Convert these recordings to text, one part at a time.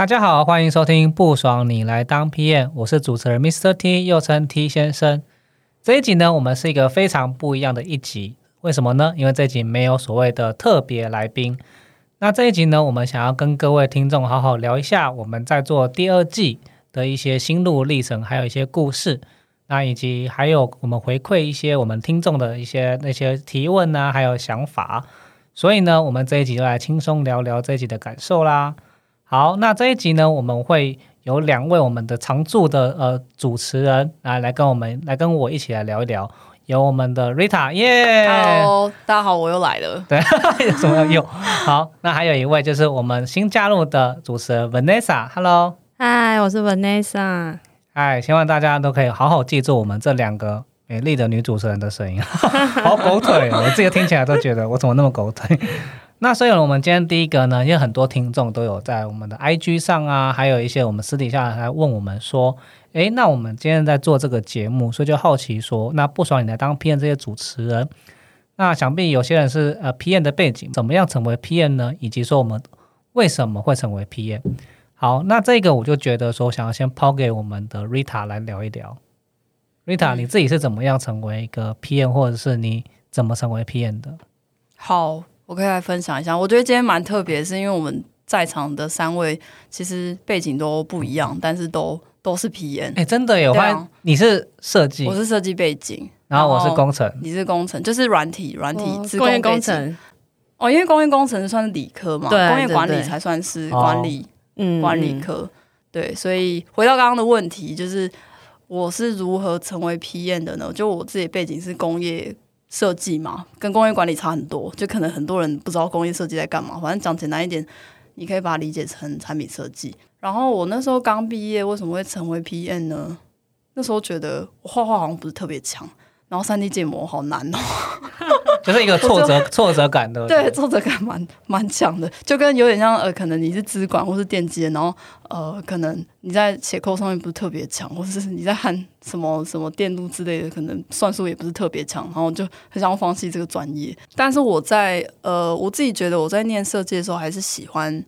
大家好，欢迎收听不爽你来当 PM，我是主持人 Mr. T，又称 T 先生。这一集呢，我们是一个非常不一样的一集，为什么呢？因为这一集没有所谓的特别来宾。那这一集呢，我们想要跟各位听众好好聊一下我们在做第二季的一些心路历程，还有一些故事。那以及还有我们回馈一些我们听众的一些那些提问啊，还有想法。所以呢，我们这一集就来轻松聊聊这一集的感受啦。好，那这一集呢，我们会有两位我们的常驻的呃主持人来来跟我们来跟我一起来聊一聊，有我们的 Rita，耶，Hello，大家好，我又来了，对，有什么要用？好，那还有一位就是我们新加入的主持人 Vanessa，Hello，嗨，我是 Vanessa，嗨，希望大家都可以好好记住我们这两个美丽的女主持人的声音，好狗腿，我自己听起来都觉得我怎么那么狗腿。那所以，我们今天第一个呢，因为很多听众都有在我们的 IG 上啊，还有一些我们私底下来问我们说，诶，那我们今天在做这个节目，所以就好奇说，那不爽你来当 PM 这些主持人，那想必有些人是呃 PM 的背景，怎么样成为 PM 呢？以及说我们为什么会成为 PM？好，那这个我就觉得说，想要先抛给我们的 Rita 来聊一聊。Rita，你自己是怎么样成为一个 PM，或者是你怎么成为 PM 的？好。我可以来分享一下，我觉得今天蛮特别，是因为我们在场的三位其实背景都不一样，但是都都是 PM。哎，真的有吗？你是设计，我是设计背景，然后我是工程，你是工程，就是软体软体工业工程。哦，因为工业工程算是理科嘛，工业管理才算是管理，嗯，管理科。对，所以回到刚刚的问题，就是我是如何成为 PM 的呢？就我自己背景是工业。设计嘛，跟工业管理差很多，就可能很多人不知道工业设计在干嘛。反正讲简单一点，你可以把它理解成产品设计。然后我那时候刚毕业，为什么会成为 PM 呢？那时候觉得我画画好像不是特别强。然后三 D 建模好难哦，就是一个挫折挫折感的，对挫折感蛮蛮强的，就跟有点像呃，可能你是资管或是电机，然后呃，可能你在写扣上面不是特别强，或者是你在 hand 什么什么电路之类的，可能算术也不是特别强，然后就很想要放弃这个专业。但是我在呃，我自己觉得我在念设计的时候还是喜欢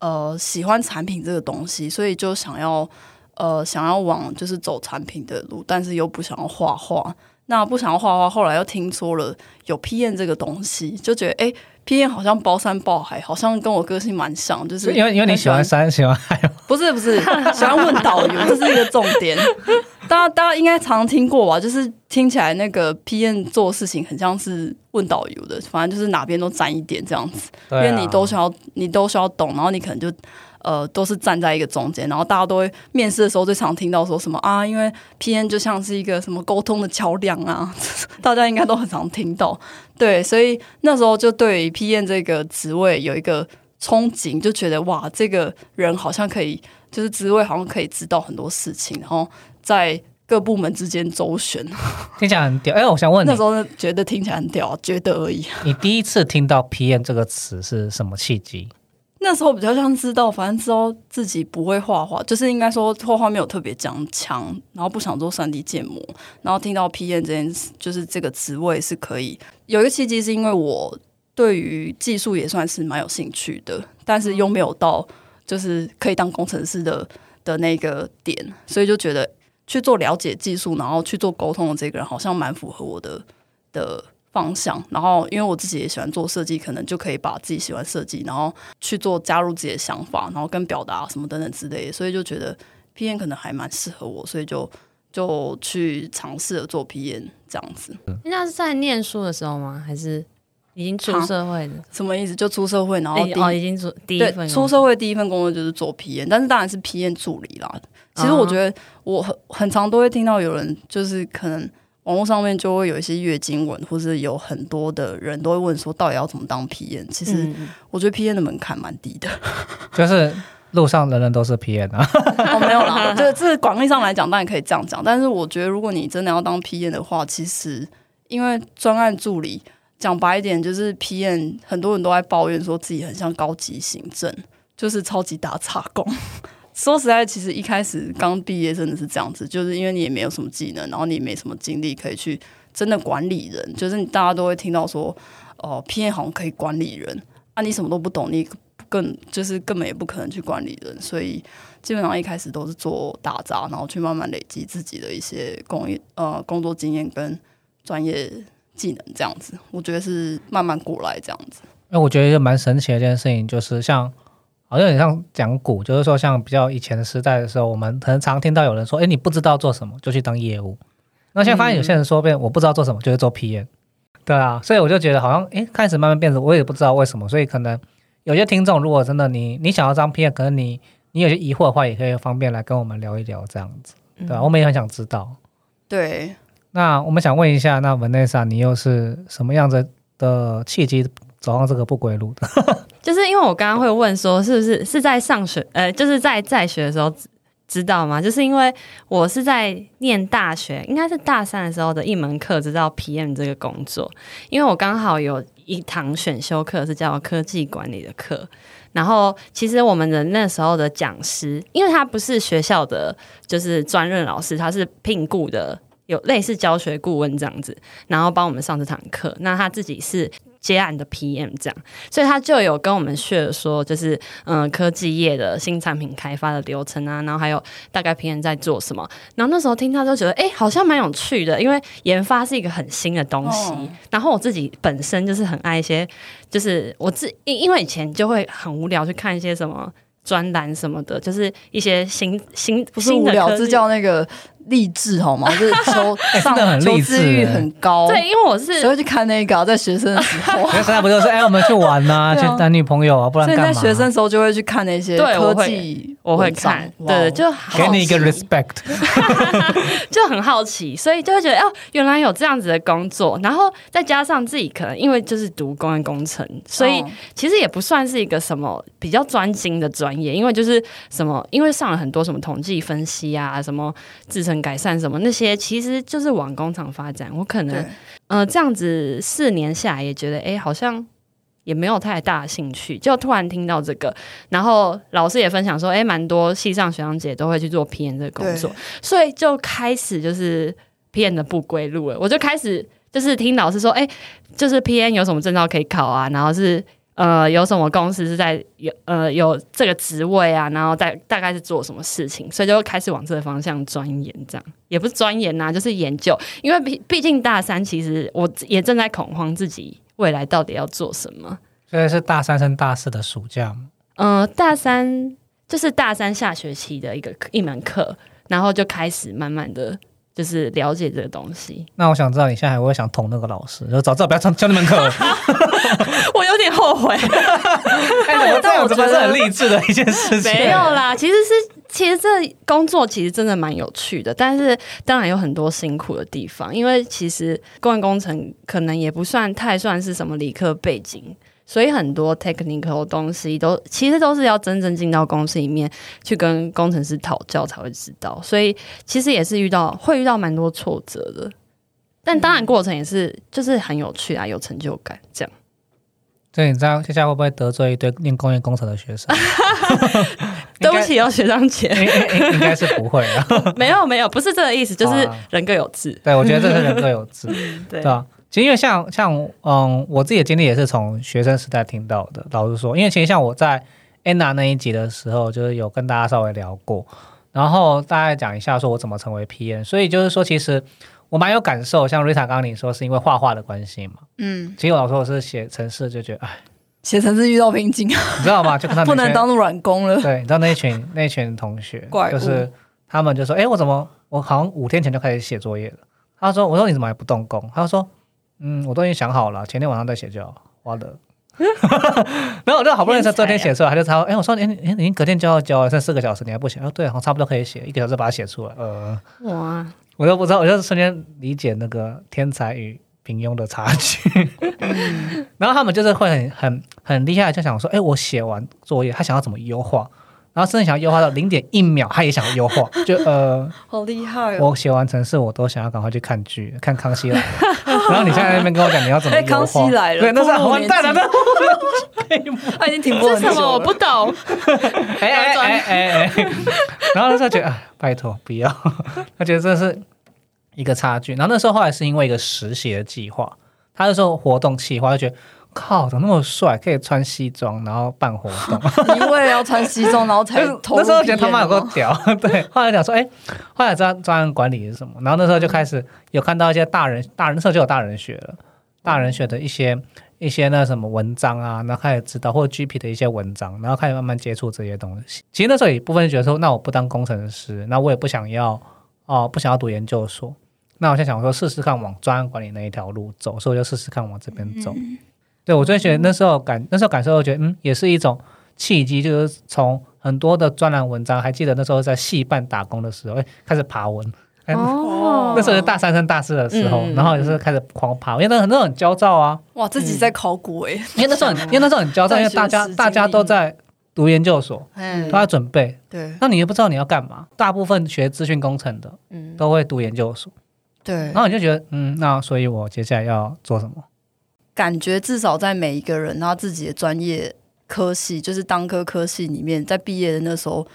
呃喜欢产品这个东西，所以就想要呃想要往就是走产品的路，但是又不想要画画。那不想要画画，后来又听说了有 P N 这个东西，就觉得哎，P N 好像包山包海，好像跟我个性蛮像，就是因为因为你喜欢山，喜欢海，不是不是，喜欢问导游，这是一个重点。大家大家应该常听过吧？就是听起来那个 P N 做事情很像是问导游的，反正就是哪边都沾一点这样子，因为你都需要你都需要懂，然后你可能就。呃，都是站在一个中间，然后大家都会面试的时候最常听到说什么啊？因为 P N 就像是一个什么沟通的桥梁啊，大家应该都很常听到。对，所以那时候就对 P N 这个职位有一个憧憬，就觉得哇，这个人好像可以，就是职位好像可以知道很多事情，然后在各部门之间周旋，听起来很屌。哎，我想问，那时候觉得听起来很屌，觉得而已。你第一次听到 PM 这个词是什么契机？那时候比较像知道，反正知道自己不会画画，就是应该说画画没有特别讲强，然后不想做三 D 建模，然后听到 P N 这件事，就是这个职位是可以有一个契机，是因为我对于技术也算是蛮有兴趣的，但是又没有到就是可以当工程师的的那个点，所以就觉得去做了解技术，然后去做沟通的这个人，好像蛮符合我的的。方向，然后因为我自己也喜欢做设计，可能就可以把自己喜欢设计，然后去做加入自己的想法，然后跟表达什么等等之类的，所以就觉得 P N 可能还蛮适合我，所以就就去尝试了做 P N 这样子。那是在念书的时候吗？还是已经出社会了，什么意思？就出社会，然后哦已经出第一对份出社会第一份工作就是做 P N，但是当然是 P N 助理啦。其实我觉得我很很常都会听到有人就是可能网络上面就会有一些月经文，或是有很多的人都会问说到底要怎么当 PN？。其实嗯我觉得 PN 的门槛蛮低的。就是路上人人都是 PN 啊。哦，没有啦，就这广义上来讲，当然可以这样讲。但是我觉得，如果你真的要当 PN 的话，其实因为专案助理，讲白一点，就是 PN 很多人都在抱怨说自己很像高级行政，就是超级打叉工。说实在，其实一开始刚毕业真的是这样子，就是因为你也没有什么技能，然后你也没什么精力可以去真的管理人，就是你大家都会听到说，哦，PM 好像可以管理人啊，你什么都不懂，你更就是根本也不可能去管理人，所以基本上一开始都是做打杂，然后去慢慢累积自己的一些工业呃工作经验跟专业技能，这样子，我觉得是慢慢过来这样子。那我觉得一个蛮神奇的一件事情，就是像好像很像讲股，就是说像比较以前的时代的时候，我们可能常听到有人说，哎，你不知道做什么就去当业务。那现在发现有些人说变，我不知道做什么就是做 PM，对啊，所以我就觉得好像哎开始慢慢变成，我也不知道为什么，所以可能有些听众如果真的你你想要当 PM，可能你你有些疑惑的话，也可以方便来跟我们聊一聊这样子，对吧、我们也很想知道。对，那我们想问一下，那 Vanessa，你又是什么样子的契机走上这个不归路的？就是因为我刚刚会问说，是不是是在上学，呃，就是在在学的时候知道吗？就是因为我是在念大学，应该是大三的时候的一门课知道 PM 这个工作，因为我刚好有一堂选修课是叫科技管理的课，然后其实我们的那时候的讲师，因为他不是学校的就是专任老师，他是聘雇的。有类似教学顾问这样子，然后帮我们上这堂课。那他自己是接案的 PM 这样，所以他就有跟我们 share 说，就是嗯、呃科技业的新产品开发的流程啊，然后还有大概 PM 在做什么。然后那时候听到就觉得，哎、好像蛮有趣的，因为研发是一个很新的东西。哦然后我自己本身就是很爱一些，就是我自因因为以前就会很无聊去看一些什么。专栏什么的，就是一些新新不是无聊，这新的科技叫那个励志好吗？就是求上真的励志知欲欸很高，对，因为我是谁会去看那个啊？在学生的时候。因为现在不就是哎，我们去玩 呐、去谈女朋友啊，不然所以在干嘛？学生时候就会去看那些科对我会技我会看，对，就好给你一个 respect，就很好奇，所以就会觉得哦，原来有这样子的工作，然后再加上自己可能因为就是读公安工程，所以哦其实也不算是一个什么比较专精的专业，因为就是什么，因为上了很多什么统计分析啊，什么制成改善什么那些，其实就是往工厂发展。我可能对呃这样子四年下来也觉得，哎，好像。也没有太大兴趣，就突然听到这个，然后老师也分享说，哎，蛮多系上学长姐都会去做 P N 这个工作，所以就开始就是 P N 的不归路了。我就开始就是听老师说，哎、就是 P N 有什么证照可以考啊，然后是呃有什么公司是在有呃有这个职位啊，然后大大概是做什么事情，所以就开始往这个方向钻研，这样也不是钻研呐、就是研究，因为毕毕竟大三，其实我也正在恐慌自己未来到底要做什么。所以是大三升大四的暑假嘛。嗯，大三就是大三下学期的一个一门课，然后就开始慢慢的就是了解这个东西。那我想知道你现在还会想捅那个老师，就早知道不要上教那门课。我有点后悔，哎，怎么这样子？不是很励志的一件事情？没有啦，其实是其实这工作其实真的蛮有趣的，但是当然有很多辛苦的地方，因为其实工业工程可能也不算太算是什么理科背景。所以很多 technical 的东西都其实都是要真正进到公司里面去跟工程师讨教才会知道，所以其实也是遇到会遇到蛮多挫折的，但当然过程也是就是很有趣啊，有成就感这样。所以你知道接下来会不会得罪一堆念工业工程的学生？对不起哦，学长姐，应该，是不会啊。没有没有，不是这个意思，就是人各有志。对，我觉得这是人各有志，对对啊。其实因为像像嗯，我自己的经历也是从学生时代听到的。老实说，因为其实像我在 Anna 那一集的时候，就是有跟大家稍微聊过，然后大概讲一下说我怎么成为 PM。所以就是说，其实我蛮有感受。像 Rita 刚刚你说是因为画画的关系嘛，嗯，其实我老实说我是写城市就觉得，哎，写城市遇到瓶颈，你知道吗？就跟他 不能当软工了。对，你知道那一群那一群同学就是他们就说，哎，我怎么我好像五天前就开始写作业了？他说，我说你怎么还不动工？他就说，嗯，我都已经想好了，前天晚上再写就好。我的。然后我就好不容易在昨天写出来，他就说。哎，我说你你你隔天就要交，剩四个小时，你还不写？哦，对，好，差不多可以写，一个小时把它写出来。呃，哇，我都不知道，我就瞬间理解那个天才与平庸的差距。然后他们就是会很很很厉害，就想说，哎，我写完作业，他想要怎么优化？然后甚至想要优化到零点一秒，他也想要优化，就呃，好厉害哦！我写完程式，我都想要赶快去看剧，看《康熙来了》。然后你现在那边跟我讲你要怎么优化？康熙来了，对，那是完蛋了，他已经停播了。什么？我不懂。哎哎哎哎哎！然后那时候觉得，拜托不要，他觉得这是一个差距。然后那时候后来是因为一个实习的计划，他那时候活动计划就觉得。靠，怎么那么帅？可以穿西装，然后办活动。因为了要穿西装，然后才 那时候觉得他妈有个屌。对，后来讲说，哎，后来知道专案管理是什么。然后那时候就开始有看到一些大人，大人那时候就有大人学了，大人学的一些一些那什么文章啊，然后开始知道或者 GP 的一些文章，然后开始慢慢接触这些东西。其实那时候有一部分觉得说，那我不当工程师，那我也不想要哦，不想要读研究所。那我现在想说，试试看往专案管理那一条路走，所以我就试试看往这边走。对，我最觉得那时候感那时候感受，我觉得嗯，也是一种契机，就是从很多的专栏文章，还记得那时候在戏办打工的时候，哎，开始爬文。哦，那时候是大三升大四的时候，然后也是开始狂爬，因为那很多很焦躁啊。哇，自己在考古哎，因为那时候很，因为那时候很焦躁，因为大家大家都在读研究所，都在准备。对，那你也不知道你要干嘛？大部分学资讯工程的，嗯，都会读研究所。对，然后你就觉得，嗯，那所以我接下来要做什么？感觉至少在每一个人他自己的专业科系，就是当科科系里面，在毕业的那时候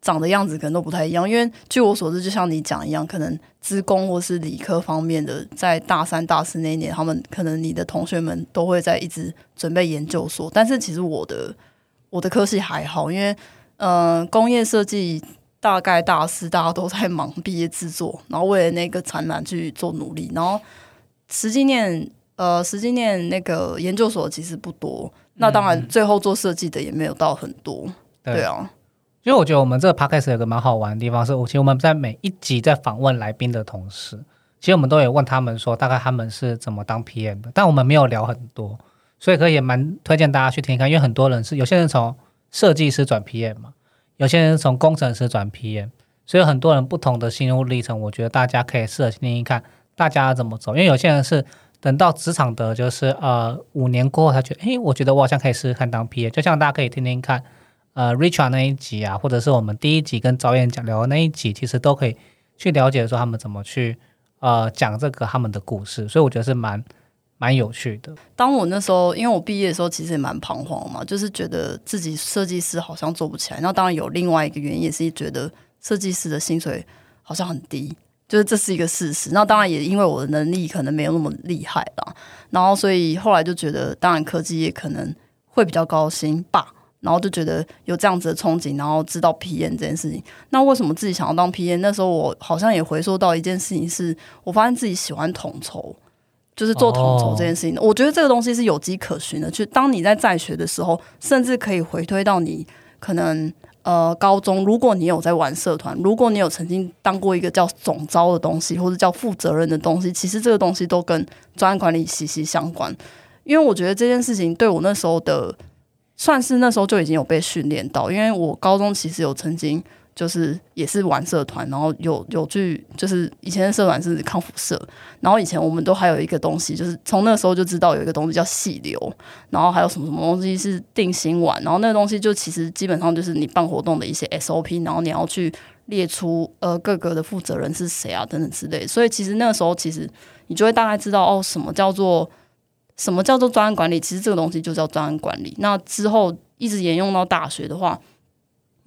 长的样子可能都不太一样。因为据我所知，就像你讲一样，可能资工或是理科方面的，在大三、大四那一年，他们可能你的同学们都会在一直准备研究所。但是其实我的我的科系还好，因为呃，工业设计大概大四大家都在忙毕业制作，然后为了那个展览去做努力，然后实际念。呃，实际念那个研究所其实不多，那当然最后做设计的也没有到很多，对啊。因为我觉得我们这个 podcast 有个蛮好玩的地方，是其实我们在每一集在访问来宾的同时，其实我们都有问他们说大概他们是怎么当 PM 的，但我们没有聊很多，所以可以也蛮推荐大家去听一看，因为很多人是有些人从设计师转 PM 嘛，有些人从工程师转 PM，所以很多人不同的心路历程，我觉得大家可以试着听听看大家怎么走，因为有些人是。等到职场的，就是呃五年过后，他觉得，诶，我觉得我好像可以试试看当 P A，就像大家可以听听看，呃，Richard 那一集啊，或者是我们第一集跟导演讲聊的那一集，其实都可以去了解说他们怎么去呃讲这个他们的故事，所以我觉得是蛮蛮有趣的。当我那时候，因为我毕业的时候其实也蛮彷徨嘛，就是觉得自己设计师好像做不起来，那当然有另外一个原因，也是觉得设计师的薪水好像很低。就是这是一个事实，那当然也因为我的能力可能没有那么厉害吧，然后所以后来就觉得，当然科技业可能会比较高薪吧，然后就觉得有这样子的憧憬，然后知道 PM 这件事情。那为什么自己想要当 PM？那时候我好像也回溯到一件事情，是我发现自己喜欢统筹，就是做统筹这件事情。我觉得这个东西是有迹可循的，就当你在在学的时候，甚至可以回推到你可能。呃，高中如果你有在玩社团，如果你有曾经当过一个叫总招的东西，或者叫负责任的东西，其实这个东西都跟专案管理息息相关。因为我觉得这件事情对我那时候的，算是那时候就已经有被训练到，因为我高中其实有曾经。就是也是玩社团，然后有有去，就是以前的社团是康复社，然后以前我们都还有一个东西，就是从那个时候就知道有一个东西叫细流，然后还有什么什么东西是定心丸，然后那个东西就其实基本上就是你办活动的一些 SOP，然后你要去列出呃各个的负责人是谁啊等等之类，所以其实那个时候其实你就会大概知道哦什么叫做什么叫做专案管理，其实这个东西就叫专案管理。那之后一直沿用到大学的话。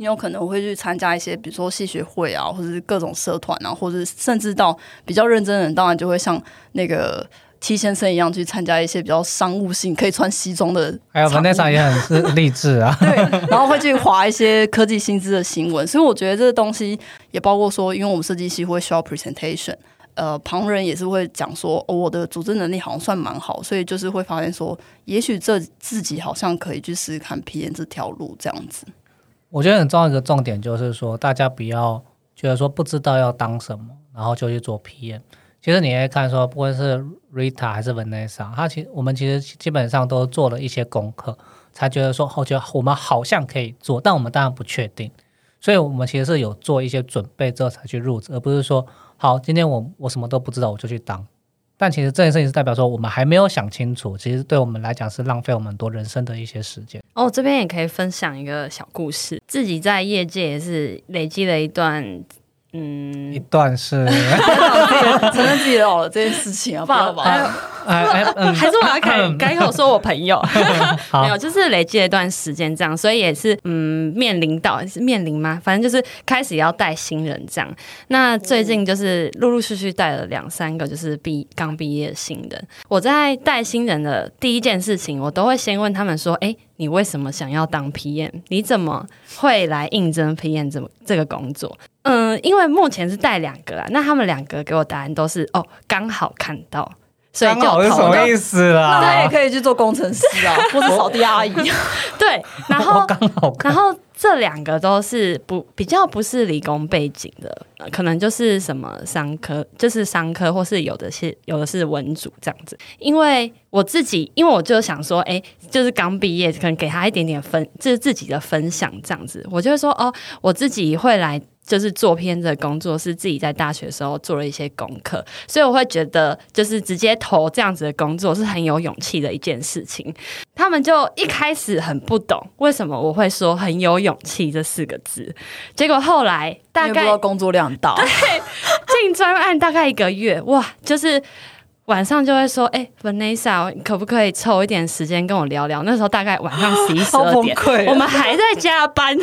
你有可能会去参加一些，比如说戏学会啊，或者是各种社团啊，或者甚至到比较认真的人，当然就会像那个 T 先生一样去参加一些比较商务性、可以穿西装的。还有文内场也很是 励志啊。对，然后会去划一些科技薪资的新闻，所以我觉得这个东西也包括说，因为我们设计系会需要 presentation，呃，旁人也是会讲说，哦我的组织能力好像算蛮好，所以就是会发现说，也许这自己好像可以去试试看 P N 这条路这样子。我觉得很重要一个重点就是说，大家不要觉得说不知道要当什么，然后就去做 PM。其实你可以看说，不管是 Rita 还是 Vanessa，他其实我们其实基本上都做了一些功课，才觉得说，我觉得我们好像可以做，但我们当然不确定，所以我们其实是有做一些准备之后才去入职，而不是说，好，今天我我什么都不知道我就去当。但其实这件事情是代表说，我们还没有想清楚，其实对我们来讲是浪费我们多人生的一些时间。哦，这边也可以分享一个小故事，自己在业界也是累积了一段。嗯，一段是 承认自己老了这件事情啊，不好吧？还是我要改改口说我朋友，没有，就是累积了一段时间这样，所以也是嗯面临到是面临吗？反正就是开始要带新人这样。那最近就是陆陆续续带了两三个，就是毕刚毕业的新人。我在带新人的第一件事情，我都会先问他们说：“哎，你为什么想要当 PM？你怎么会来应征 PM 这么这个工作？”嗯，因为目前是带两个啊，那他们两个给我答案都是哦，刚好看到，所以就什么意思啦？那他也可以去做工程师啊，或者扫地阿姨。对，然后刚好，然后这两个都是不比较不是理工背景的，可能就是什么商科，就是商科，或是有的是有的是文组这样子。因为我自己，因为我就想说，哎，就是刚毕业，可能给他一点点分，就是自己的分享这样子。我就会说，哦，我自己会来。就是做片的工作是自己在大学的时候做了一些功课，所以我会觉得就是直接投这样子的工作是很有勇气的一件事情。他们就一开始很不懂为什么我会说很有勇气这四个字，结果后来大概工作量大，对，进专案大概一个月，哇，就是。晚上就会说：“哎，Vanessa，可不可以抽一点时间跟我聊聊？”那时候大概晚上十一十二点，我们还在加班。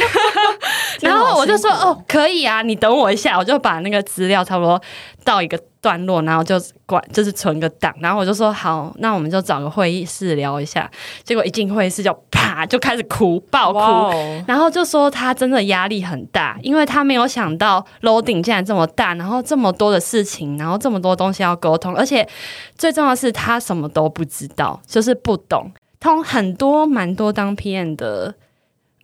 然后我就说：“哦，可以啊，你等我一下，我就把那个资料差不多到一个。”段落，然后就管就是存个档，然后我就说好，那我们就找个会议室聊一下。结果一进会议室就啪就开始哭，爆哭，然后就说他真的压力很大，因为他没有想到 loading 竟然这么大，然后这么多的事情，然后这么多东西要沟通，而且最重要的是他什么都不知道，就是不懂，通很多蛮多当 PM 的。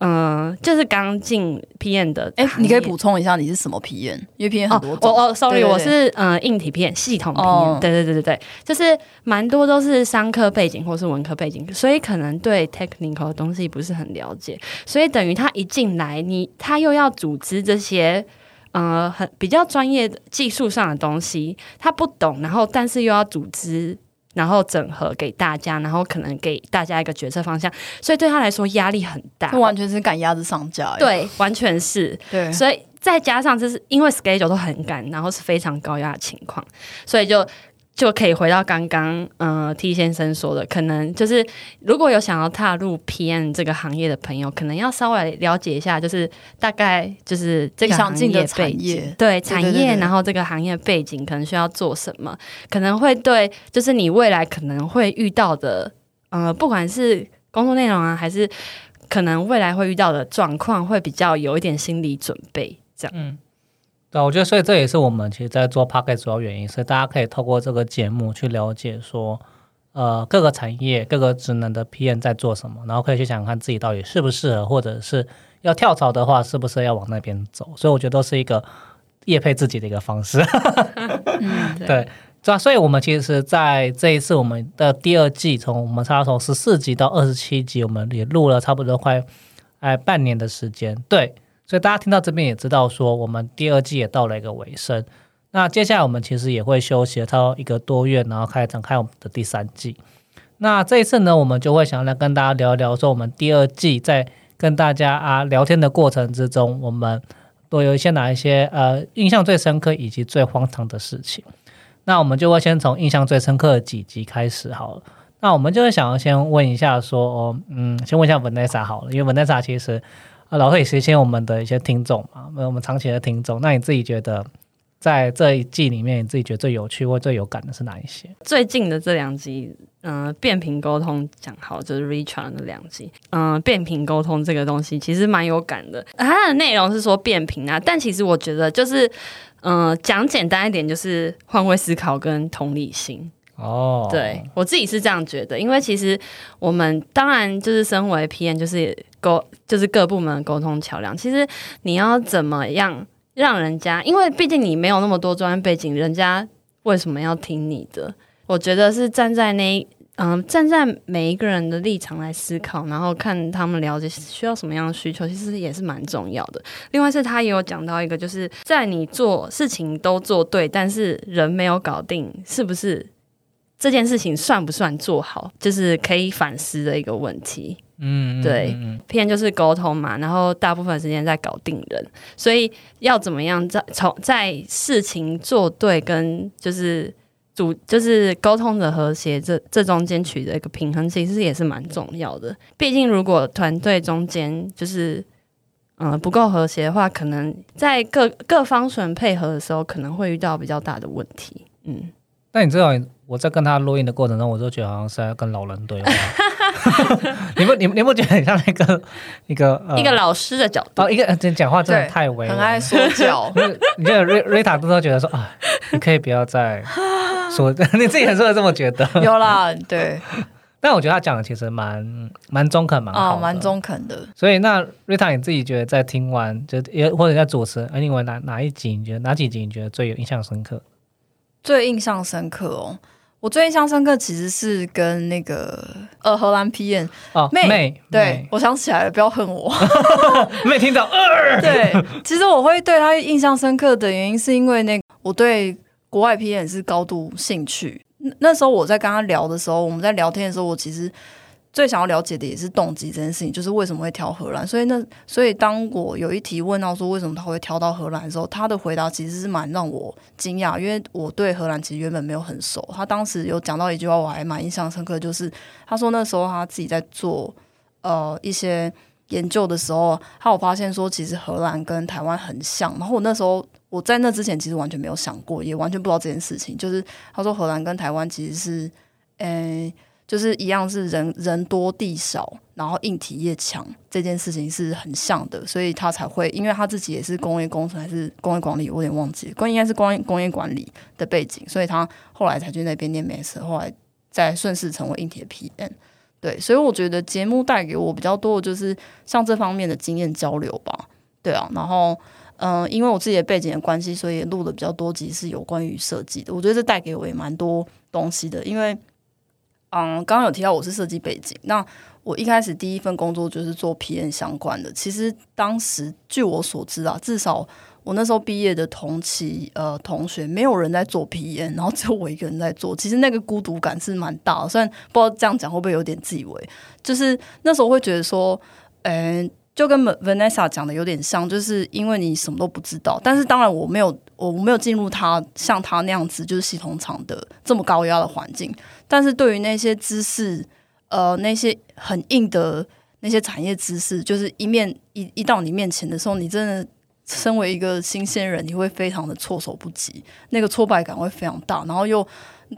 嗯，就是刚进 PM 的，哎，你可以补充一下你是什么 PM？因为 PM 很多种。哦哦，sorry，我是嗯硬体 PM 系统 PM。对对对对对，就是蛮多都是商科背景或是文科背景，所以可能对 technical 的东西不是很了解，所以等于他一进来，你他又要组织这些呃很比较专业的技术上的东西，他不懂，然后但是又要组织。然后整合给大家，然后可能给大家一个决策方向，所以对他来说压力很大，完全是赶鸭子上架。对，完全是。对，所以再加上就是因为 schedule 都很赶，然后是非常高压的情况，所以就。就可以回到刚刚，呃，T 先生说的，可能就是如果有想要踏入 PM 这个行业的朋友，可能要稍微了解一下，就是大概就是这个行业背景，对产业，然后这个行业背景可能需要做什么，可能会对，就是你未来可能会遇到的，呃，不管是工作内容啊，还是可能未来会遇到的状况，会比较有一点心理准备，这样。对，我觉得所以这也是我们其实，在做 p o c k e t 主要原因，所以大家可以透过这个节目去了解说，呃，各个产业、各个职能的 PM 在做什么，然后可以去想想看自己到底适不适合，或者是要跳槽的话，是不是要往那边走。所以我觉得都是一个业配自己的一个方式。嗯对，这样，所以我们其实，在这一次我们的第二季，从我们差不多从十四集到二十七集，我们也录了差不多快哎半年的时间。对。所以大家听到这边也知道，说我们第二季也到了一个尾声。那接下来我们其实也会休息差不多一个多月，然后开始展开我们的第三季。那这一次呢，我们就会想要来跟大家聊一聊，说我们第二季在跟大家啊聊天的过程之中，我们都有一些哪一些呃印象最深刻以及最荒唐的事情。那我们就会先从印象最深刻的几集开始好了。那我们就会想要先问一下，说哦，嗯，先问一下 Vanessa 好了，因为 Vanessa 其实。啊，老会实现我们的一些听众嘛，我们长期的听众。那你自己觉得，在这一季里面，你自己觉得最有趣或最有感的是哪一些？最近的这两集，嗯，变频沟通讲好就是 Richard 的两集，嗯，变频沟通这个东西其实蛮有感的。它的内容是说变频啊，但其实我觉得就是，嗯，讲简单一点，就是换位思考跟同理心。哦，对我自己是这样觉得，因为其实我们当然就是身为 PM，就是沟就是各部门沟通桥梁。其实你要怎么样让人家，因为毕竟你没有那么多专业背景，人家为什么要听你的？我觉得是站在那嗯，站在每一个人的立场来思考，然后看他们了解需要什么样的需求，其实也是蛮重要的。另外是他也有讲到一个，就是在你做事情都做对，但是人没有搞定，是不是这件事情算不算做好，就是可以反思的一个问题。嗯，对偏就是沟通嘛，然后大部分时间在搞定人，所以要怎么样在从在事情做对跟就是主就是沟通的和谐这这中间取得一个平衡，其实也是蛮重要的。毕竟如果团队中间就是嗯、呃不够和谐的话，可能在各各方选配合的时候，可能会遇到比较大的问题。嗯，那你知道我在跟他录音的过程中，我就觉得好像是在跟老人对话。你不，你你不觉得很像那个一个、呃、一个老师的角度，哦，一个讲话真的太委婉了，很爱说教 不是，你觉得瑞瑞塔都都觉得说啊，你可以不要再说，你自己很是会这么觉得。有啦，对但我觉得他讲的其实蛮蛮中肯，蛮好蛮。中肯的。所以那瑞塔你自己觉得在听完就也或者在主持，哎，另外哪哪一集你觉得哪几集你觉得最有印象深刻？最印象深刻哦，我最印象深刻其实是跟那个呃荷兰 P N 哦，妹妹，对，我想起来了，不要恨我。妹妹听到呃，对，其实我会对他印象深刻的原因，是因为那个我对国外 P N 是高度兴趣。那那时候我在跟他聊的时候，我们在聊天的时候，我其实最想要了解的也是动机这件事情，就是为什么会挑荷兰。所以那所以当我有一题问到说为什么他会挑到荷兰的时候，他的回答其实是蛮让我惊讶，因为我对荷兰其实原本没有很熟。他当时有讲到一句话，我还蛮印象深刻，就是他说那时候他自己在做呃一些研究的时候，他有发现说，其实荷兰跟台湾很像。然后我那时候我在那之前其实完全没有想过，也完全不知道这件事情。就是他说荷兰跟台湾其实是，诶、就是一样是人人多地少，然后硬体业强这件事情是很像的，所以他才会，因为他自己也是工业工程还是工业管理，我有点忘记，工应该是工业工业管理的背景，所以他后来才去那边念美食，后来再顺势成为硬体的 PM。对，所以我觉得节目带给我比较多的就是像这方面的经验交流吧。对啊，然后嗯、因为我自己的背景的关系，所以录的比较多集是有关于设计的。我觉得这带给我也蛮多东西的，因为嗯，刚刚有提到我是设计背景，那我一开始第一份工作就是做 P N 相关的。其实当时据我所知啊，至少我那时候毕业的同期呃同学，没有人在做 P N，然后只有我一个人在做。其实那个孤独感是蛮大的，虽然不知道这样讲会不会有点自以为，就是那时候会觉得说，嗯、就跟 Vanessa 讲的有点像，就是因为你什么都不知道。但是当然我没有，我没有进入他像他那样子，就是系统厂的这么高压的环境。但是对于那些知识，呃，那些很硬的那些产业知识，就是一面一一到你面前的时候，你真的身为一个新鲜人，你会非常的措手不及，那个挫败感会非常大，然后又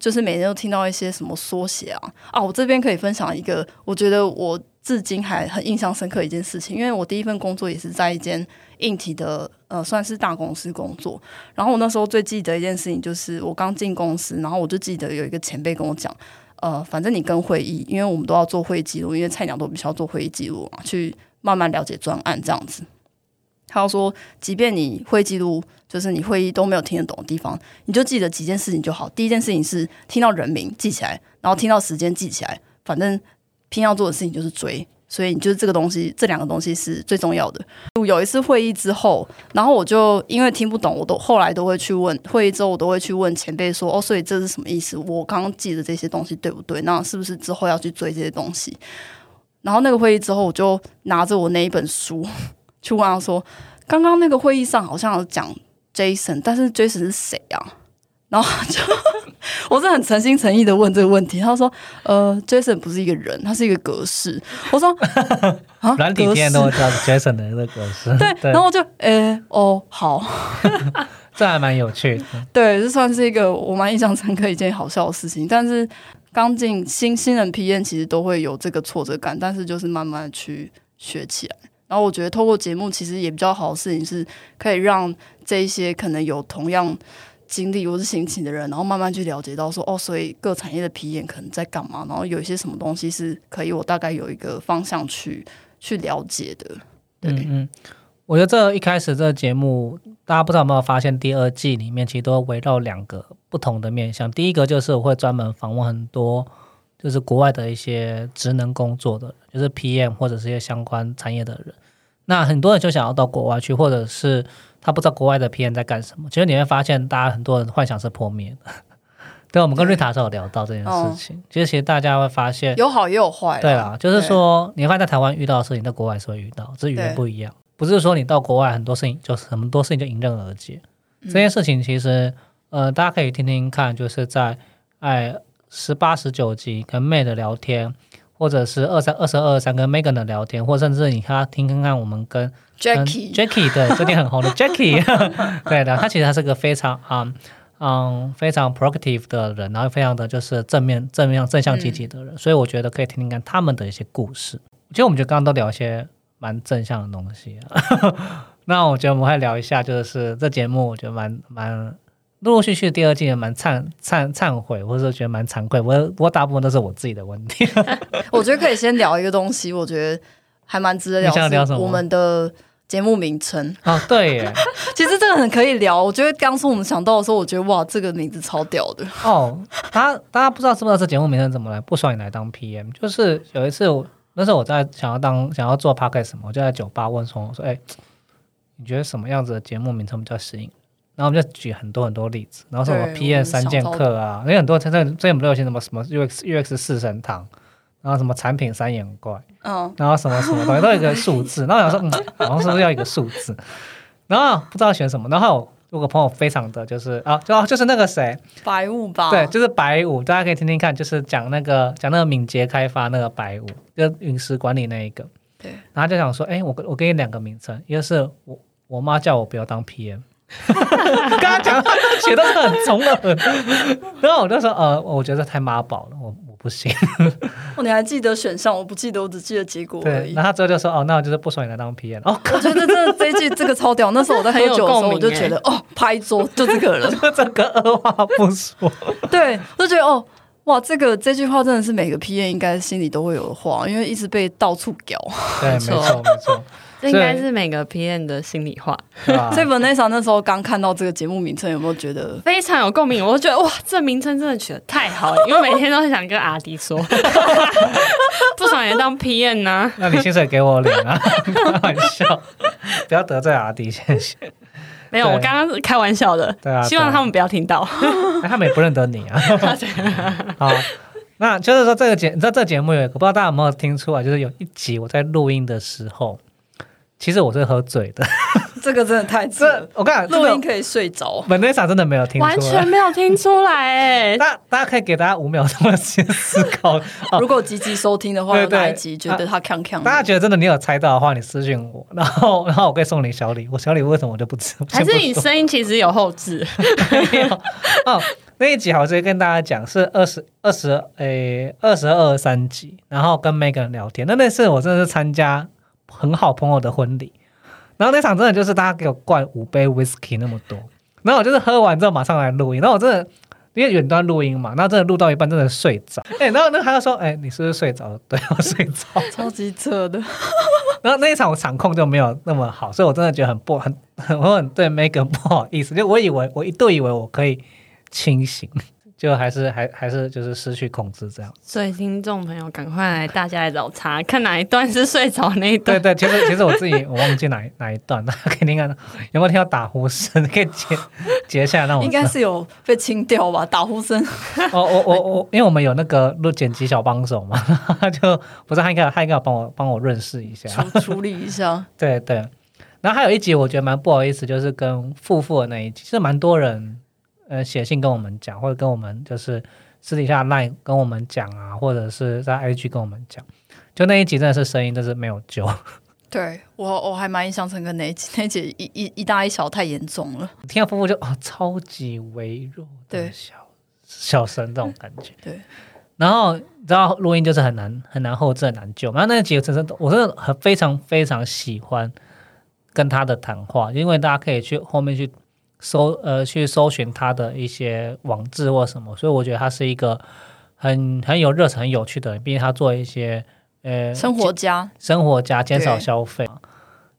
就是每天都听到一些什么缩写啊啊！我这边可以分享一个，我觉得我至今还很印象深刻一件事情，因为我第一份工作也是在一间硬体的呃算是大公司工作，然后我那时候最记得一件事情就是我刚进公司，然后我就记得有一个前辈跟我讲。呃，反正你跟会议，因为我们都要做会议记录，因为菜鸟都必须要做会议记录嘛，去慢慢了解专案这样子。他说，即便你会记录，就是你会议都没有听得懂的地方，你就记得几件事情就好。第一件事情是听到人名记起来，然后听到时间记起来，反正拼要做的事情就是追。所以你就是这个东西，这两个东西是最重要的。有一次会议之后，然后我就因为听不懂，我都后来都会去问会议之后，我都会去问前辈说：“哦，所以这是什么意思？我刚刚记的这些东西对不对？那是不是之后要去追这些东西？”然后那个会议之后，我就拿着我那一本书去问他说：“刚刚那个会议上好像有讲 Jason，但是 Jason 是谁啊？”然后就 我是很诚心诚意的问这个问题，他说：“呃，Jason 不是一个人，他是一个格式。”我说：“啊，软体格式片都会叫 Jason 的那个格式，对，然后我就呃、哦好，这还蛮有趣的。对，这算是一个我蛮印象深刻一件好笑的事情。但是刚进新新人 P N 其实都会有这个挫折感，但是就是慢慢去学起来。然后我觉得透过节目，其实也比较好的事情是，可以让这一些可能有同样经历或是心情的人，然后慢慢去了解到说，哦，所以各产业的 P N 可能在干嘛，然后有一些什么东西是可以我大概有一个方向去去了解的。对，嗯嗯，我觉得这一开始这个节目，大家不知道有没有发现，第二季里面其实都围绕两个不同的面向。第一个就是我会专门访问很多就是国外的一些职能工作的，就是 PM 或者是一些相关产业的人。那很多人就想要到国外去，或者是他不知道国外的 PM 在干什么。其实你会发现，大家很多人幻想是破灭的。对，我们跟瑞塔是有聊到这件事情。其实，其实大家会发现，有好也有坏。对啦，就是说，你会在台湾遇到的事情，在国外是会遇到，只是语言不一样。不是说你到国外很多事情，就是很多事情就迎刃而解。这件事情其实，呃，大家可以听听看，就是在哎十八十九集跟妹的聊天，或者是二三二十二三跟 Megan 的聊天，或甚至你看听看看我们跟 Jackie Jackie 对最近很红的 Jackie，对的，他其实他是个非常啊。嗯，非常 proactive 的人，然后非常的就是正面、正面、正向、积极的人，所以我觉得可以听听看他们的一些故事。其实我们就刚刚都聊一些蛮正向的东西，啊 那我觉得我们会聊一下，就是这节目我觉得蛮蛮陆陆续续第二季也蛮忏忏忏悔，或者说觉得蛮惭愧。我不过大部分都是我自己的问题。我觉得可以先聊一个东西，我觉得还蛮值得聊。想聊什么？我们的。节目名称哦，对耶，其实这个很可以聊。我觉得刚初我们想到的时候，我觉得哇，这个名字超屌的哦。大家大家不知道知不知道这节目名称怎么来？不爽你来当 PM，就是有一次我那时候我在想要当想要做 p o c t 什么，我就在酒吧问说，我说哎，你觉得什么样子的节目名称比较适应？然后我们就举很多很多例子，然后什么 PM 三剑客啊，因为很多真正最近不都有些什么什么 UX UX 四神堂。然后什么产品三眼怪，嗯，然后什么什么东西都有一个数字，然后我想说，嗯，好像是不是要一个数字？然后不知道选什么，然后有个朋友非常的就是啊，就就是那个谁，白雾吧，对，就是白雾，大家可以听听看，就是讲那个讲那个敏捷开发那个白雾，跟陨石管理那一个，对，然后就想说，哎，我我给你两个名称，一个是我我妈叫我不要当 PM，刚刚讲写的是很重的，然后我就说，呃，我觉得太妈宝了，我我。不行，哦，你还记得选项？我不记得，我只记得结果而已。然后之后就说：“哦，那我就是不爽你来当 PM。”哦，我觉得这这一句这个超屌。那时候我在喝酒的时候，我就觉得哦，拍桌就这个人，就 这个二话不说。对，我就觉得哦，哇，这个这句话真的是每个 PM 应该心里都会有的话，因为一直被到处屌。对，没错，没错。这应该是每个 PM 的心里话。所以 Vanessa 那时候刚看到这个节目名称，有没有觉得非常有共鸣？我觉得哇，这名称真的取得太好了，因为每天都很想跟阿迪说，不爽也当 PM 呢。那你薪水给我领啊？开玩笑，不要得罪阿迪，谢谢。没有，我刚刚是开玩笑的。对啊，希望他们不要听到。他们也不认得你啊。好，那就是说这个节，你知道这节目有，我不知道大家有没有听出来，就是有一集我在录音的时候。其实我是喝醉的，这个真的太这我跟你讲，录音可以睡着。本内莎真的没有听，完全没有听出来哎。大大家可以给大家五秒钟的时间思考。如果积极收听的话，哪一集觉得他锵锵？大家觉得真的你有猜到的话，你私信我，然后然后我可以送你小礼物。小礼物为什么我就不知？还是你声音其实有后置？没有哦。那一集好，直接跟大家讲是二十二十诶二十二三集，然后跟 Megan 聊天。那那次我真的是参加。很好朋友的婚礼，然后那场真的就是大家给我灌五杯 whisky 那么多，然后我就是喝完之后马上来录音，然后我真的因为远端录音嘛，然后真的录到一半真的睡着，哎，然后那还要说，哎，你是不是睡着了？对，我睡着，超级扯的。然后那一场我场控就没有那么好，所以我真的觉得很不很 我很对 Megan 不好意思，就我以为我一度以为我可以清醒。就还是还还是就是失去控制这样，所以听众朋友赶快来，大家来找茬，看哪一段是睡着那一段。对对，其实其实我自己我忘记哪哪一段，大家可以听看有没有听到打呼声，可以截截下来让我。应该是有被清掉吧，打呼声。哦，我我我，因为我们有那个录剪辑小帮手嘛，就不是他应该他应该要帮我帮我润饰一下，处理一下。对对，然后还有一集我觉得蛮不好意思，就是跟富富的那一集，是蛮多人。呃，写信跟我们讲，或者跟我们就是私底下赖跟我们讲啊，或者是在 IG 跟我们讲，就那一集真的是声音，真是没有救。对我我还蛮印象深刻那一集，那一集一一一大一小太严重了。听到夫妇就啊，超级微弱的小小声这种感觉。对，然后你知道录音就是很难很难后置很难救，然后那几个真的我真的很非常非常喜欢跟他的谈话，因为大家可以去后面去。搜呃去搜寻他的一些网志或什么，所以我觉得他是一个很很有热忱、很有趣的人。毕竟他做一些呃生活家，生活家减少消费。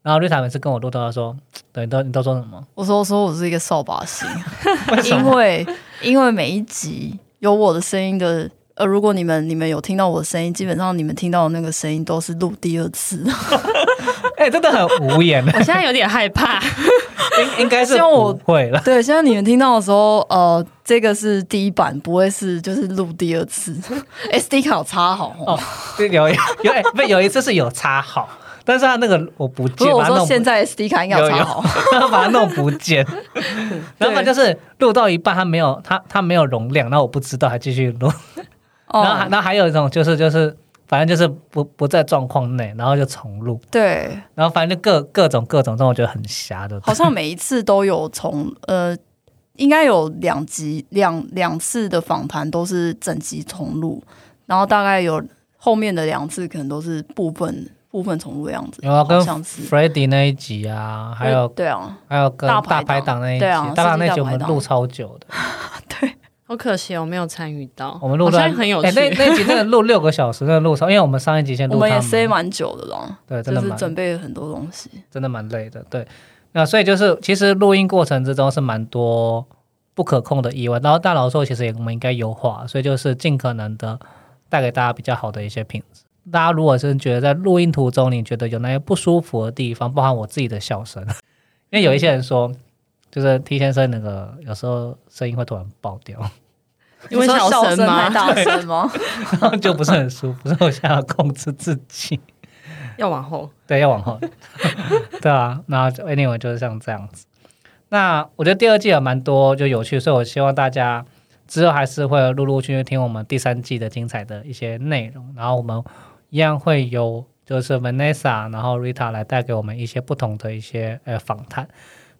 然后绿塔每次跟我录到他说：“对，你都你都说什么？”我说：“我说我是一个扫把星，因为因为每一集有我的声音的。呃，如果你们你们有听到我的声音，基本上你们听到的那个声音都是录第二次。哎、真的很无言。我现在有点害怕。应应该是希望我不会了。对，现在你们听到的时候，呃，这个是第一版，不会是就是录第二次。SD 卡有插好哦哦，对，有有有，哎、不有一次是有插好，但是他那个我不见，不是我说现在 SD 卡应该有有插好。然后把它弄不见，然后就是录到一半，它没有它它没有容量，然后我不知道，还继续录。然后然后还有一种就是就是反正就是不不在状况内，然后就重录，对，然后反正就各各种各种，这种我觉得很瞎的。好像每一次都有从呃，应该有两集两两次的访谈都是整集重录，然后大概有后面的两次可能都是部分部分重录的样子，有啊，跟 f r e d d y 那一集啊，还有对啊，还有跟大排档。那一集，大排档那一集我们录超久的，好可惜，我没有参与到。我们录到好像很有。那那一集真的录六个小时，真的录超，因为我们上一集先录我们也塞蛮久的啦，对，真就是的蛮准备了很多东西。真的蛮累的，对。那所以就是，其实录音过程之中是蛮多不可控的意外，然后大佬说其实也我们应该优化，所以就是尽可能的带给大家比较好的一些品质。大家如果是觉得在录音途中你觉得有那些不舒服的地方，包含我自己的笑声，因为有一些人说，就是 T 先生那个有时候声音会突然爆掉，因为小声笑声吗？大声吗？然后 就不是很舒服，所以我现在要控制自己。要往后。对，要往后。对啊，然后 anyway 就是像这样子。那我觉得第二季也蛮多就有趣，所以我希望大家之后还是会陆陆续续听我们第三季的精彩的一些内容，然后我们一样会有就是 Vanessa，然后 Rita 来带给我们一些不同的一些呃访谈。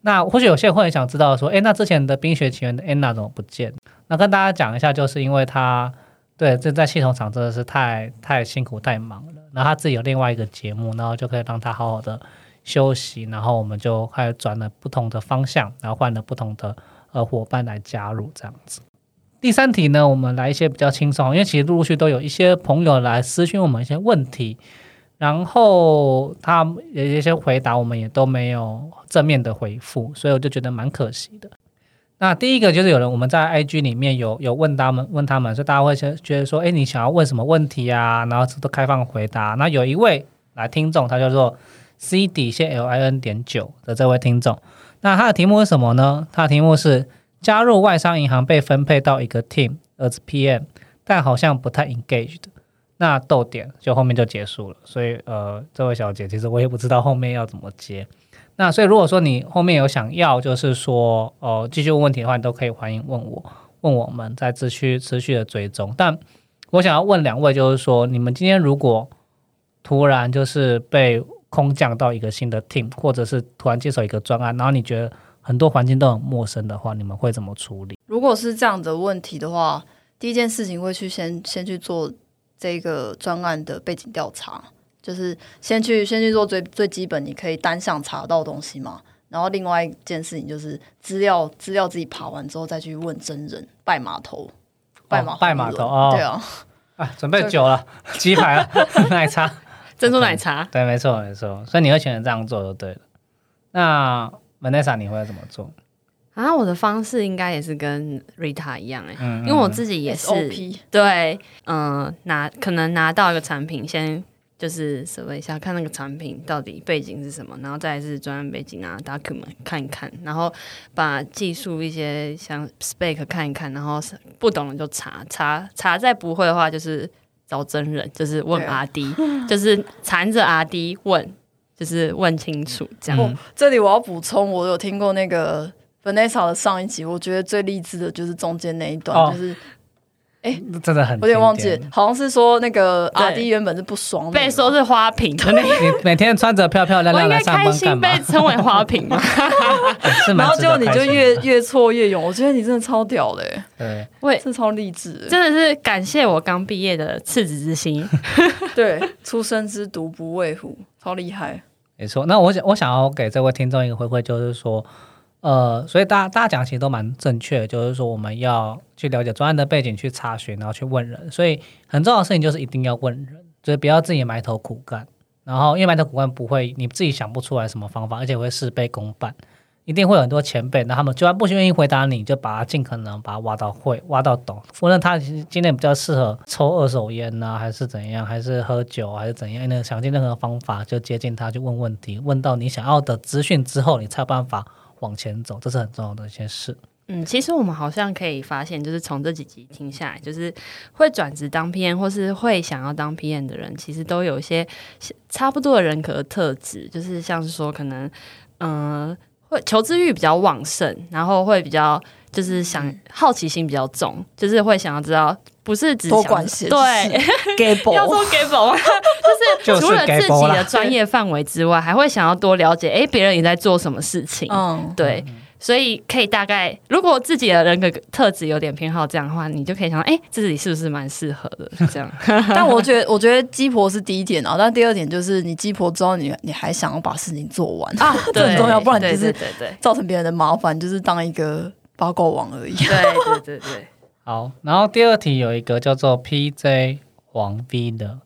那或许有些人会想知道说，诶，那之前的《冰雪奇缘》的 Anna 怎么不见？那跟大家讲一下，就是因为她对这在系统厂真的是太太辛苦太忙了，然后他自己有另外一个节目，然后就可以让他好好的休息，然后我们就开始转了不同的方向，然后换了不同的呃伙伴来加入这样子。第三题呢，我们来一些比较轻松，因为其实陆陆续都有一些朋友来私讯我们一些问题，然后他有一些回答我们也都没有正面的回复，所以我就觉得蛮可惜的。那第一个就是有人我们在 IG 里面有有问他们问他们，所以大家会觉觉得说，哎，你想要问什么问题啊？然后都开放回答。那有一位来听众，他叫做 C 底线 L I N 点九的这位听众，那他的题目是什么呢？他的题目是加入外商银行被分配到一个 team as PM，但好像不太 engaged。那逗点就后面就结束了，所以呃，这位小姐其实我也不知道后面要怎么接。那所以如果说你后面有想要，就是说呃继续问问题的话，你都可以欢迎问我，问我们在持续持续的追踪。但我想要问两位，就是说你们今天如果突然就是被空降到一个新的 team，或者是突然接手一个专案，然后你觉得很多环境都很陌生的话，你们会怎么处理？如果是这样的问题的话，第一件事情会去先先去做这个专案的背景调查，就是先去先去做最最基本你可以单项查到的东西嘛。然后另外一件事情就是资料资料自己爬完之后再去问真人拜码头，拜码、拜码头哦对啊，啊，准备酒了，鸡排了，奶茶。珍珠奶茶，对，没错没错，所以你会选择这样做就对了。那 Vanessa 你会怎么做？啊，我的方式应该也是跟 Rita 一样哎、嗯，因为我自己也是 SOP 对，嗯、拿可能拿到一个产品，先就是搜一下，看那个产品到底背景是什么，然后再是专案背景啊，document 看一看，然后把技术一些像 spec 看一看，然后不懂的就查查查，再不会的话就是找真人，就是问阿 D，就是缠着阿 D 问，就是问清楚这样。嗯这里我要补充，我有听过那个 Vanessa 的上一集，我觉得最励志的就是中间那一段，哦就是哎真的很有点忘记好像是说那个阿迪原本是不爽的，被说是花瓶的那个，你每天穿着漂漂亮亮来上应该开班干嘛心被？称为花瓶吗？然后结果你就越越挫越勇，我觉得你真的超屌的、欸，对，这超励志。真的是感谢我刚毕业的赤子之心。对，出生之犊不畏虎，超厉害。没错。那我想我想要给这位听众一个回馈，就是说，呃，所以大家大家讲其实都蛮正确的，就是说我们要去了解专案的背景，去查询，然后去问人。所以很重要的事情就是一定要问人，就是不要自己埋头苦干。然后因为埋头苦干不会，你自己想不出来什么方法，而且会事倍功半。一定会有很多前辈，那他们就算不愿意回答你，就把他尽可能把他挖到会，挖到懂。无论他今天比较适合抽二手烟呢、还是怎样，还是喝酒，还是怎样，那想尽任何方法就接近他，去问问题，问到你想要的资讯之后，你才有办法往前走，这是很重要的一件事。嗯，其实我们好像可以发现，就是从这几集听下来，就是会转职当 PM 或是会想要当 PM 的人，其实都有一些差不多的人格特质，就是像是说可能，嗯、会求知欲比较旺盛，然后会比较就是想好奇心比较重，就是会想要知道，不是只多想管闲事对，要说 g a b l 就是就是除了自己的专业范围之外，还会想要多了解，哎，别人也在做什么事情，嗯，对，所以可以大概，如果自己的人格特质有点偏好这样的话，你就可以想，哎、自己是不是蛮适合的？这样，但我觉得，我觉得鸡婆是第一点啊，但第二点就是你鸡婆之后，你你还想要把事情做完。啊，这很重要，不然就是对对对。造成别人的麻烦，就是当一个八卦王而已。对对对对，好，然后第二题有一个叫做 PJ 黄 V 的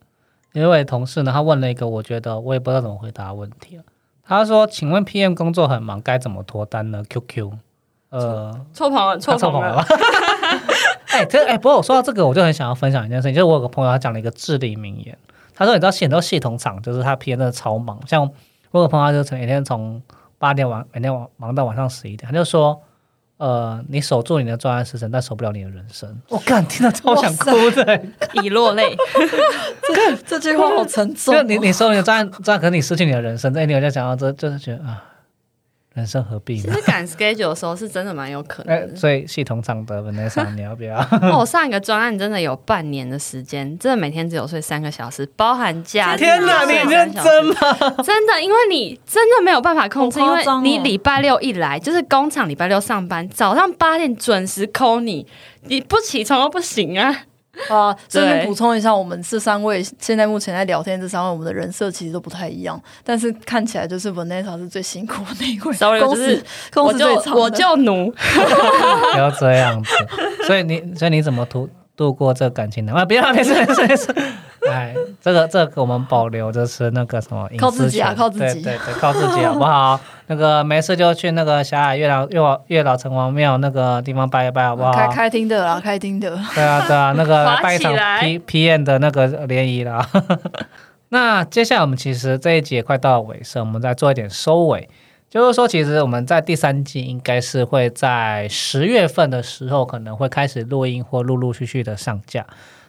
有一位同事呢，他问了一个我觉得我也不知道怎么回答的问题了。他说：“请问 PM 工作很忙，该怎么脱单呢？”QQ，呃，臭朋友，错朋友他错朋友了。哎，这哎，不过我说到这个，我就很想要分享一件事情，就是我有个朋友，他讲了一个至理名言。他说：“你知道很多系统厂，就是他 PM 真的超忙，像我有个朋友，他就从每天从八点晚每天晚忙到晚上十一点，他就说。”呃，你守住你的专案时辰，但守不了你的人生。我干，听到超想哭的。已落泪。这这句话好沉重哦。就你你守你的专案，专案可能你失去你的人生。哎，你有在讲到这，就是觉得啊，人生何必呢？其实赶 schedule 的时候是真的蛮有可 哎能，的。所以系统长的 Vanessa，你要不要？哦我上一个专案真的有半年的时间，真的每天只有睡三个小时，包含假日天哪，你认真吗？真的，因为你真的没有办法控制，因为你礼拜六一来就是工厂礼拜六上班，早上八点准时 call 你，你不起床都不行啊。啊，顺便对。补充一下，我们这三位现在目前在聊天这三位，我们的人设其实都不太一样，但是看起来就是 Vanessa 是最辛苦的那一位 Sorry，公司就是我就公司最长的。我就奴，不要这样子。所以你，所以你怎么度度过这个感情的？啊，不要，没事没事没事。哎，这个这个我们保留着是那个什么靠自己啊靠自己对对对，靠自己好不好？那个没事就去那个霞海月老月老月老城隍庙那个地方拜一拜好不好？开开听的啦，开听的。对啊，对啊，那个滑办一场起来 P P N 的那个联谊啦。那接下来我们其实这一集也快到了尾声，我们再做一点收尾。就是说，其实我们在第三季应该是会在十月份的时候可能会开始录音或陆陆续续的上架。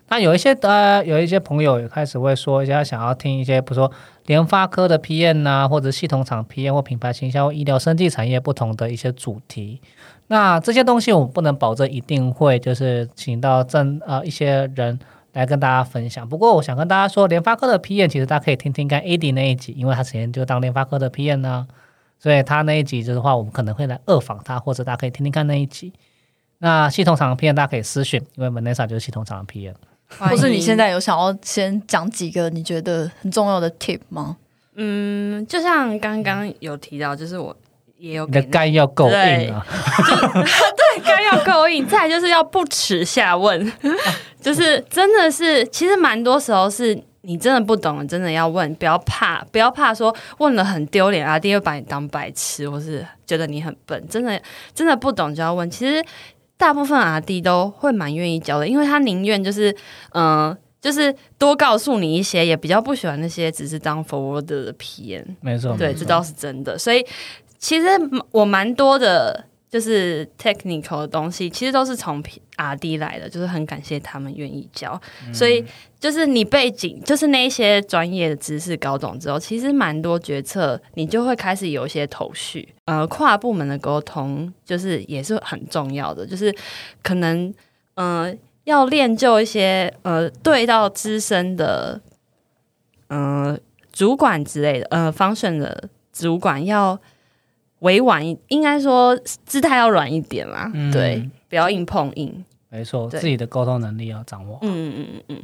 那有一些呃，有一些朋友也开始会说一下想要听一些，比如说联发科的 PM 呐、或者系统厂 PM 或品牌行销、医疗生技产业不同的一些主题。那这些东西我们不能保证一定会就是请到正呃一些人来跟大家分享。不过我想跟大家说，联发科的 PM 其实大家可以听听看 AD 那一集，因为他之前就当联发科的 PM 呢、所以他那一集的话，我们可能会来二访他，或者大家可以听听看那一集。那系统厂的 PM 大家可以私讯，因为 Vanessa 就是系统厂的 PM。或是你现在有想要先讲几个你觉得很重要的 tip 吗？嗯，就像刚刚有提到，就是我也有你的肝要够硬啊！对，肝要够硬，再就是要不耻下问，就是真的是，其实蛮多时候是你真的不懂，真的要问，不要怕，不要怕说问了很丢脸啊，第二把你当白痴，或是觉得你很笨，真的真的不懂就要问。其实大部分阿弟都会蛮愿意教的，因为他宁愿就是嗯。呃就是多告诉你一些，也比较不喜欢那些只是当 forward 的 PM。没错，对，这倒是真的。所以其实我蛮多的，就是 technical 的东西，其实都是从 P- R D 来的，就是很感谢他们愿意教。所以就是你背景，就是那一些专业的知识搞懂之后，其实蛮多决策你就会开始有一些头绪。呃，跨部门的沟通就是也是很重要的，就是可能呃要练就一些呃对到资深的呃主管之类的，呃，function 的主管要委婉一，应该说姿态要软一点啦，嗯对，不要硬碰硬。没错，自己的沟通能力要掌握。嗯嗯嗯嗯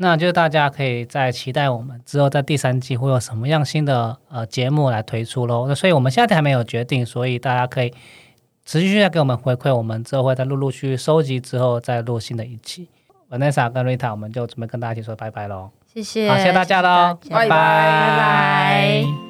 那就是大家可以在期待我们之后在第三季会有什么样新的呃节目来推出喽。那所以我们现在还没有决定，所以大家可以持续的给我们回馈，我们之后会再陆陆续续收集之后再录新的一期。Vanessa 跟 Rita，我们就准备跟大家一起说拜拜喽。谢谢，好，谢谢大家喽，拜拜拜拜。